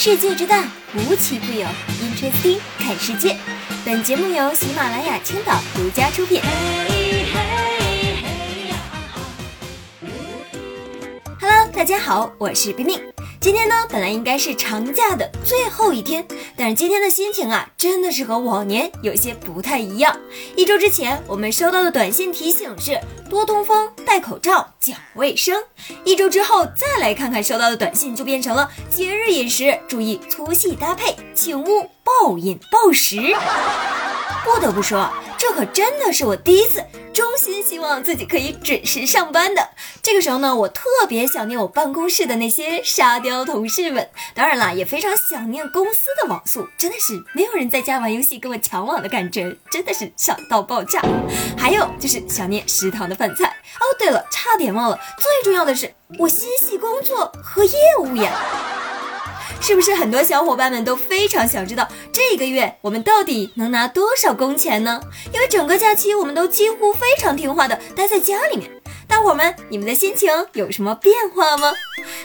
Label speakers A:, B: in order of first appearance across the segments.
A: 世界之大，无奇不有。Interesting，看世界。本节目由喜马拉雅青岛独家出品。Hello，大家好，我是冰冰。今天呢，本来应该是长假的最后一天，但是今天的心情啊，真的是和往年有些不太一样。一周之前，我们收到的短信提醒是多通风、戴口罩、讲卫生；一周之后再来看看收到的短信，就变成了节日饮食注意粗细搭配，请勿暴饮暴食。不得不说，这可真的是我第一次衷心希望自己可以准时上班的。这个时候呢，我特别想念我办公室的那些沙雕同事们，当然啦，也非常想念公司的网速，真的是没有人在家玩游戏跟我抢网的感觉，真的是爽到爆炸。还有就是想念食堂的饭菜。哦，对了，差点忘了，最重要的是我心系工作和业务呀。是不是很多小伙伴们都非常想知道这个月我们到底能拿多少工钱呢？因为整个假期我们都几乎非常听话的待在家里面。大伙们，你们的心情有什么变化吗？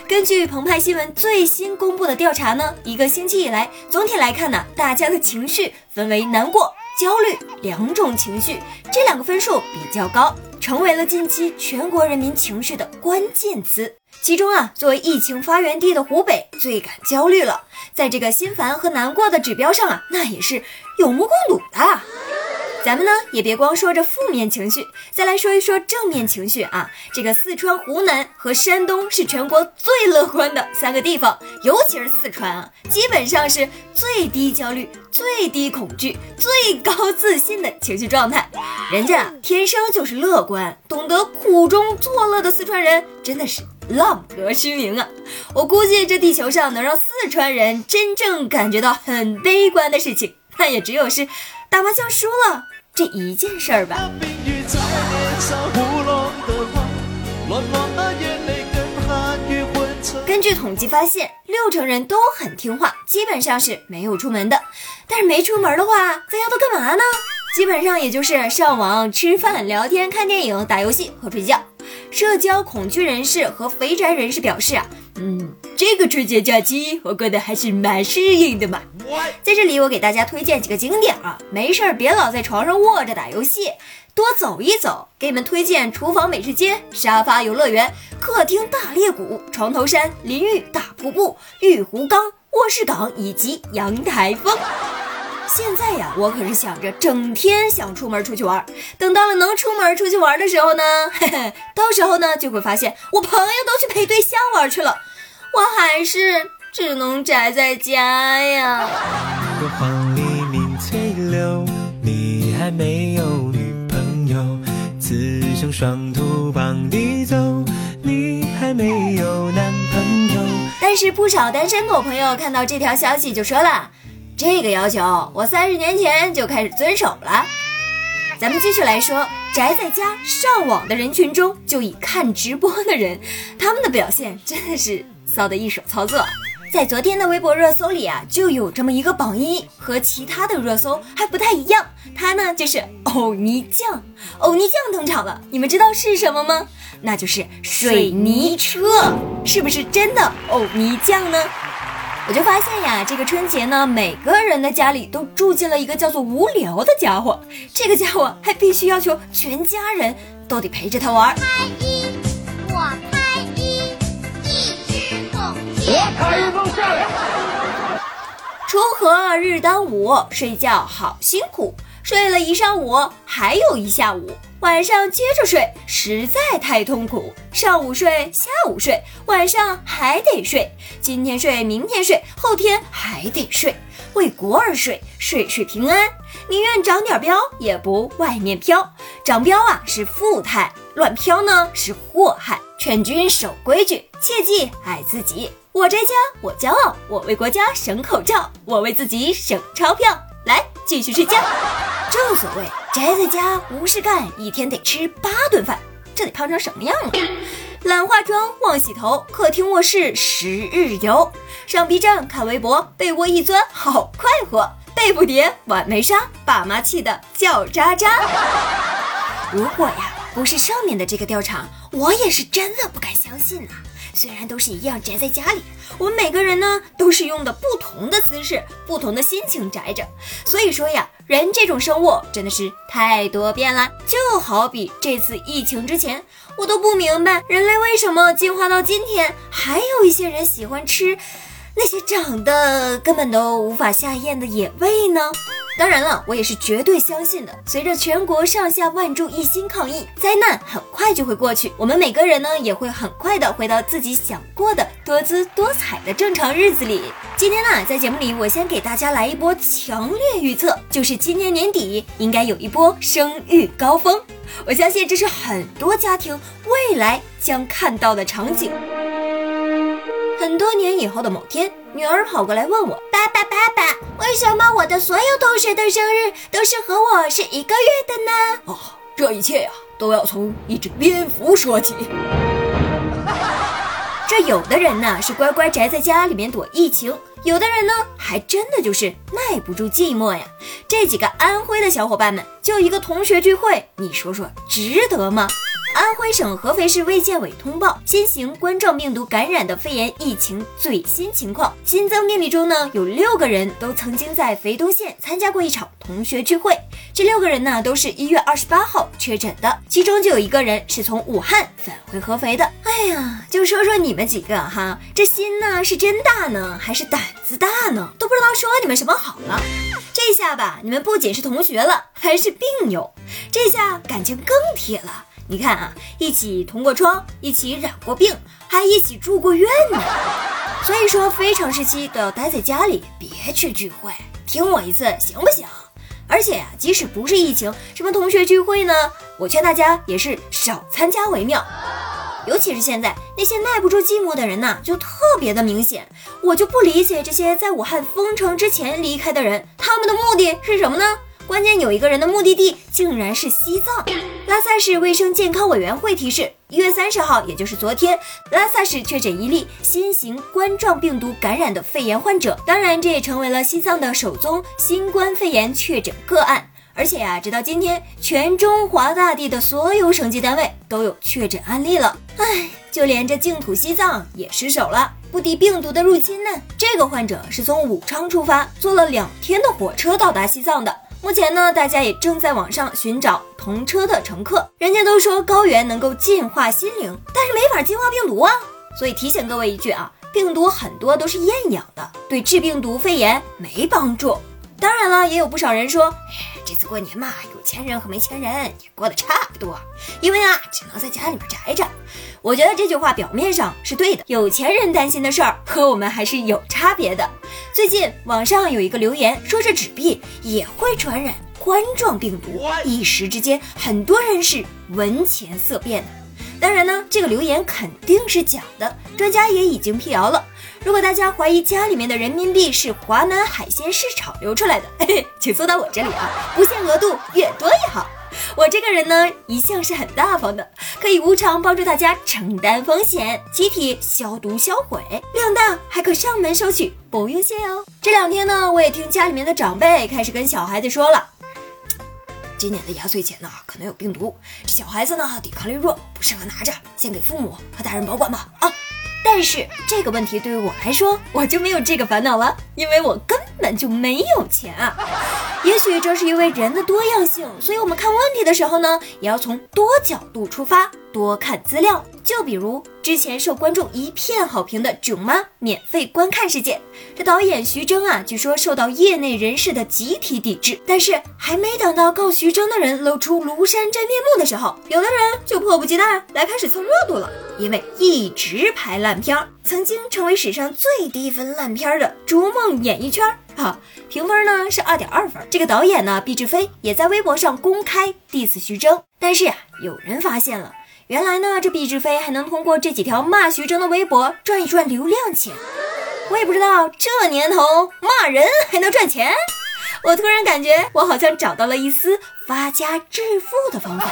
A: 根据澎湃新闻最新公布的调查呢，一个星期以来，总体来看呢，大家的情绪分为难过、焦虑两种情绪，这两个分数比较高，成为了近期全国人民情绪的关键词。其中啊，作为疫情发源地的湖北最感焦虑了，在这个心烦和难过的指标上啊，那也是有目共睹的。咱们呢也别光说着负面情绪，再来说一说正面情绪啊。这个四川、湖南和山东是全国最乐观的三个地方，尤其是四川啊，基本上是最低焦虑、最低恐惧、最高自信的情绪状态。人家天生就是乐观，懂得苦中作乐的四川人真的是浪得虚名啊！我估计这地球上能让四川人真正感觉到很悲观的事情，那也只有是打麻将输了。这一件事儿吧。根据统计发现，六成人都很听话，基本上是没有出门的。但是没出门的话，在家都干嘛呢？基本上也就是上网、吃饭、聊天、看电影、打游戏和睡觉。社交恐惧人士和肥宅人士表示啊，嗯。这个春节假期我过得还是蛮适应的嘛。在这里，我给大家推荐几个景点啊，没事儿别老在床上卧着打游戏，多走一走。给你们推荐厨房美食街、沙发游乐园、客厅大裂谷、床头山、淋浴大瀑布、玉湖缸、卧室港以及阳台风。现在呀，我可是想着整天想出门出去玩，等到了能出门出去玩的时候呢，嘿嘿，到时候呢就会发现我朋友都去陪对象玩去了。我还是只能宅在家呀。
B: 你还没有女朋友，雌雄双兔傍地走，你还没有男朋友
A: 但是不少单身狗朋友看到这条消息就说了，这个要求我三十年前就开始遵守了。咱们继续来说，宅在家上网的人群中，就以看直播的人，他们的表现真的是。骚的一手操作，在昨天的微博热搜里啊，就有这么一个榜一，和其他的热搜还不太一样。它呢就是欧尼酱，欧尼酱登场了。你们知道是什么吗？那就是水泥车，是不是真的欧尼酱呢？我就发现呀，这个春节呢，每个人的家里都住进了一个叫做无聊的家伙。这个家伙还必须要求全家人都得陪着他玩。拍一，我。锄禾日当午，睡觉好辛苦。睡了一上午，还有一下午，晚上接着睡，实在太痛苦。上午睡，下午睡，晚上还得睡。今天睡，明天睡，后天还得睡。为国而睡，睡睡平安。宁愿长点膘，也不外面飘。长膘啊是富态，乱飘呢是祸害。劝君守规矩，切记爱自己。我宅家，我骄傲，我为国家省口罩，我为自己省钞票。来，继续睡觉。正所谓宅在家无事干，一天得吃八顿饭，这得胖成什么样啊？懒化妆，忘洗头，客厅卧室十日游。上 B 站看微博，被窝一钻，好快活。被不叠，碗没刷，爸妈气得叫渣渣。如果呀，不是上面的这个调查，我也是真的不敢相信呐。虽然都是一样宅在家里，我们每个人呢都是用的不同的姿势、不同的心情宅着。所以说呀，人这种生物真的是太多变了。就好比这次疫情之前，我都不明白人类为什么进化到今天，还有一些人喜欢吃那些长得根本都无法下咽的野味呢？当然了，我也是绝对相信的。随着全国上下万众一心抗疫，灾难很快就会过去，我们每个人呢也会很快的回到自己想过的多姿多彩的正常日子里。今天呢，在节目里，我先给大家来一波强烈预测，就是今年年底应该有一波生育高峰。我相信这是很多家庭未来将看到的场景。很多年以后的某天，女儿跑过来问我：“爸爸，爸爸，为什么我的所有同学的生日都是和我是一个月的呢？”
C: 哦，这一切呀，都要从一只蝙蝠说起。
A: 这有的人呢是乖乖宅在家里面躲疫情，有的人呢还真的就是耐不住寂寞呀。这几个安徽的小伙伴们，就一个同学聚会，你说说值得吗？安徽省合肥市卫健委通报新型冠状病毒感染的肺炎疫情最新情况，新增病例中呢，有六个人都曾经在肥东县参加过一场同学聚会，这六个人呢都是一月二十八号确诊的，其中就有一个人是从武汉返回合肥的。哎呀，就说说你们几个哈，这心呢是真大呢，还是胆子大呢？都不知道说你们什么好了。这下吧，你们不仅是同学了，还是病友，这下感情更铁了。你看啊，一起同过窗，一起染过病，还一起住过院呢。所以说，非常时期都要待在家里，别去聚会。听我一次行不行？而且呀，即使不是疫情，什么同学聚会呢？我劝大家也是少参加为妙。尤其是现在那些耐不住寂寞的人呐，就特别的明显。我就不理解这些在武汉封城之前离开的人，他们的目的是什么呢？关键有一个人的目的地竟然是西藏。拉萨市卫生健康委员会提示，一月三十号，也就是昨天，拉萨市确诊一例新型冠状病毒感染的肺炎患者。当然，这也成为了西藏的首宗新冠肺炎确诊个案。而且呀，直到今天，全中华大地的所有省级单位都有确诊案例了。唉，就连这净土西藏也失手了，不敌病毒的入侵呢。这个患者是从武昌出发，坐了两天的火车到达西藏的。目前呢，大家也正在网上寻找同车的乘客。人家都说高原能够净化心灵，但是没法净化病毒啊。所以提醒各位一句啊，病毒很多都是厌氧的，对治病毒肺炎没帮助。当然了，也有不少人说，这次过年嘛，有钱人和没钱人也过得差不多，因为啊，只能在家里面宅着。我觉得这句话表面上是对的，有钱人担心的事儿和我们还是有差别的。最近网上有一个留言说，这纸币也会传染冠状病毒，一时之间很多人是闻钱色变的。当然呢，这个留言肯定是假的，专家也已经辟谣了。如果大家怀疑家里面的人民币是华南海鲜市场流出来的，嘿嘿请送到我这里啊，不限额度，越多越好。我这个人呢，一向是很大方的，可以无偿帮助大家承担风险，集体消毒销毁，量大还可上门收取，不用谢哦。这两天呢，我也听家里面的长辈开始跟小孩子说了，今年的压岁钱呢可能有病毒，小孩子呢抵抗力弱，不适合拿着，先给父母和大人保管吧。啊。但是这个问题对于我来说，我就没有这个烦恼了，因为我根本就没有钱啊。也许正是因为人的多样性，所以我们看问题的时候呢，也要从多角度出发，多看资料。就比如之前受观众一片好评的《囧妈》免费观看事件，这导演徐峥啊，据说受到业内人士的集体抵制。但是还没等到告徐峥的人露出庐山真面目的时候，有的人就迫不及待来开始蹭热度了，因为一直拍烂片儿，曾经成为史上最低分烂片的《逐梦演艺圈》。啊，评分呢是二点二分。这个导演呢，毕志飞也在微博上公开 diss 徐峥。但是呀，有人发现了，原来呢，这毕志飞还能通过这几条骂徐峥的微博赚一赚流量钱。我也不知道这年头骂人还能赚钱。我突然感觉我好像找到了一丝发家致富的方法。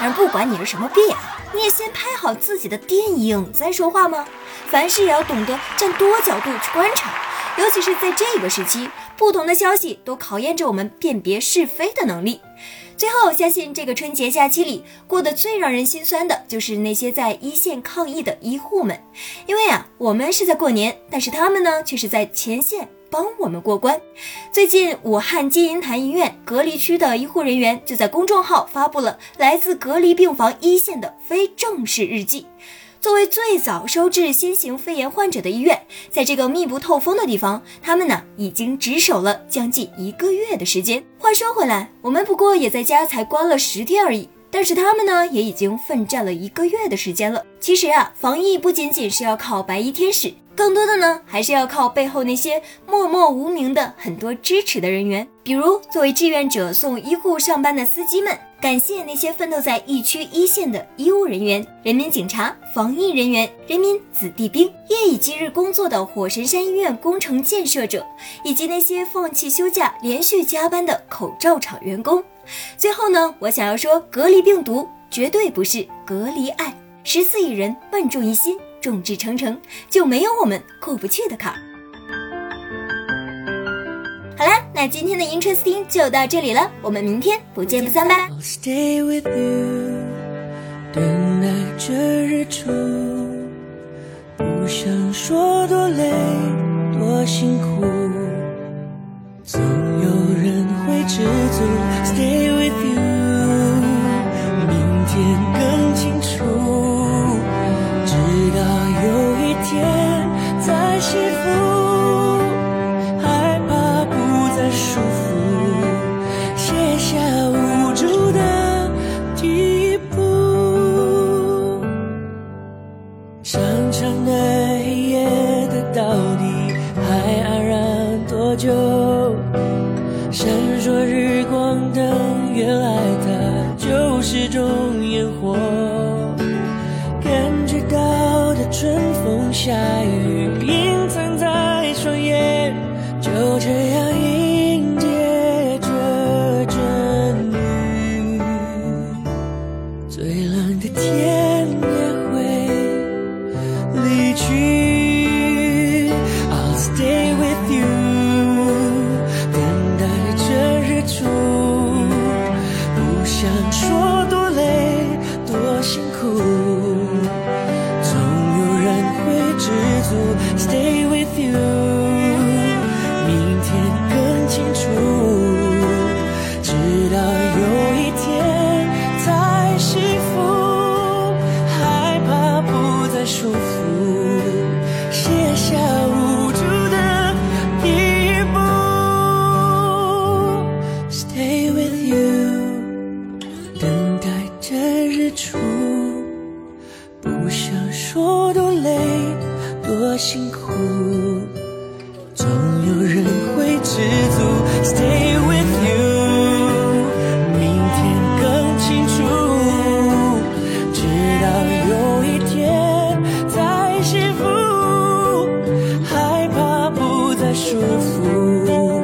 A: 但是不管你是什么币啊。你也先拍好自己的电影再说话吗？凡事也要懂得站多角度去观察，尤其是在这个时期，不同的消息都考验着我们辨别是非的能力。最后，相信这个春节假期里过得最让人心酸的就是那些在一线抗疫的医护们，因为啊，我们是在过年，但是他们呢却是在前线帮我们过关。最近，武汉金银潭医院隔离区的医护人员就在公众号发布了来自隔离病房一线的非正式日记。作为最早收治新型肺炎患者的医院，在这个密不透风的地方，他们呢已经值守了将近一个月的时间。话说回来，我们不过也在家才关了十天而已，但是他们呢也已经奋战了一个月的时间了。其实啊，防疫不仅仅是要靠白衣天使，更多的呢还是要靠背后那些默默无名的很多支持的人员，比如作为志愿者送医护上班的司机们。感谢那些奋斗在疫区一线的医务人员、人民警察、防疫人员、人民子弟兵，夜以继日工作的火神山医院工程建设者，以及那些放弃休假连续加班的口罩厂员工。最后呢，我想要说，隔离病毒绝对不是隔离爱。十四亿人万众一心，众志成城，就没有我们过不去的坎儿。好啦，那今天的 Interesting 就到这里了，我们明天不见不散吧。
D: Stay with you 等待着日出，不想说多累多辛苦，总有人会知足。Stay 辛苦总有人会知足，stay with you。明天更清楚，直到有一天再幸福，害怕不再束缚。